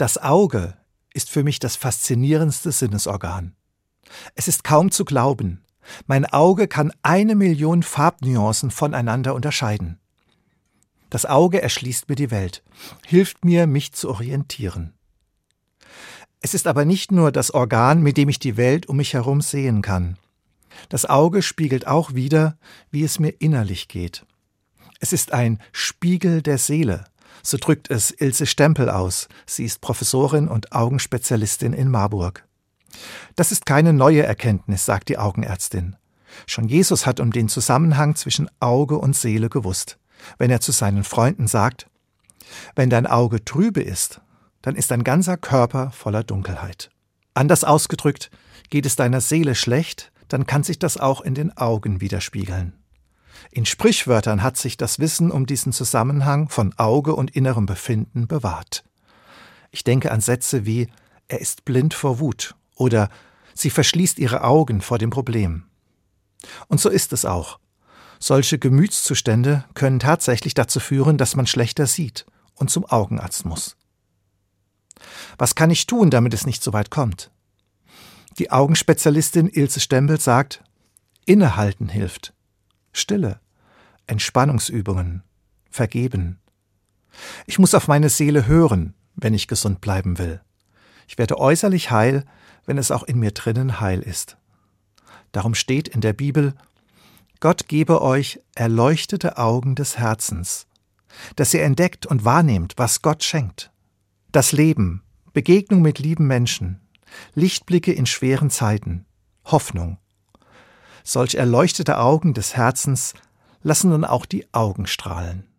Das Auge ist für mich das faszinierendste Sinnesorgan. Es ist kaum zu glauben. Mein Auge kann eine Million Farbnuancen voneinander unterscheiden. Das Auge erschließt mir die Welt, hilft mir, mich zu orientieren. Es ist aber nicht nur das Organ, mit dem ich die Welt um mich herum sehen kann. Das Auge spiegelt auch wider, wie es mir innerlich geht. Es ist ein Spiegel der Seele, so drückt es Ilse Stempel aus. Sie ist Professorin und Augenspezialistin in Marburg. Das ist keine neue Erkenntnis, sagt die Augenärztin. Schon Jesus hat um den Zusammenhang zwischen Auge und Seele gewusst, wenn er zu seinen Freunden sagt, wenn dein Auge trübe ist, dann ist dein ganzer Körper voller Dunkelheit. Anders ausgedrückt, geht es deiner Seele schlecht, dann kann sich das auch in den Augen widerspiegeln. In Sprichwörtern hat sich das Wissen um diesen Zusammenhang von Auge und innerem Befinden bewahrt. Ich denke an Sätze wie er ist blind vor Wut oder sie verschließt ihre Augen vor dem Problem. Und so ist es auch. Solche Gemütszustände können tatsächlich dazu führen, dass man schlechter sieht und zum Augenarzt muss. Was kann ich tun, damit es nicht so weit kommt? Die Augenspezialistin Ilse Stempel sagt, Innehalten hilft. Stille, Entspannungsübungen, Vergeben. Ich muss auf meine Seele hören, wenn ich gesund bleiben will. Ich werde äußerlich heil, wenn es auch in mir drinnen heil ist. Darum steht in der Bibel, Gott gebe euch erleuchtete Augen des Herzens, dass ihr entdeckt und wahrnehmt, was Gott schenkt. Das Leben, Begegnung mit lieben Menschen, Lichtblicke in schweren Zeiten, Hoffnung. Solch erleuchtete Augen des Herzens lassen nun auch die Augen strahlen.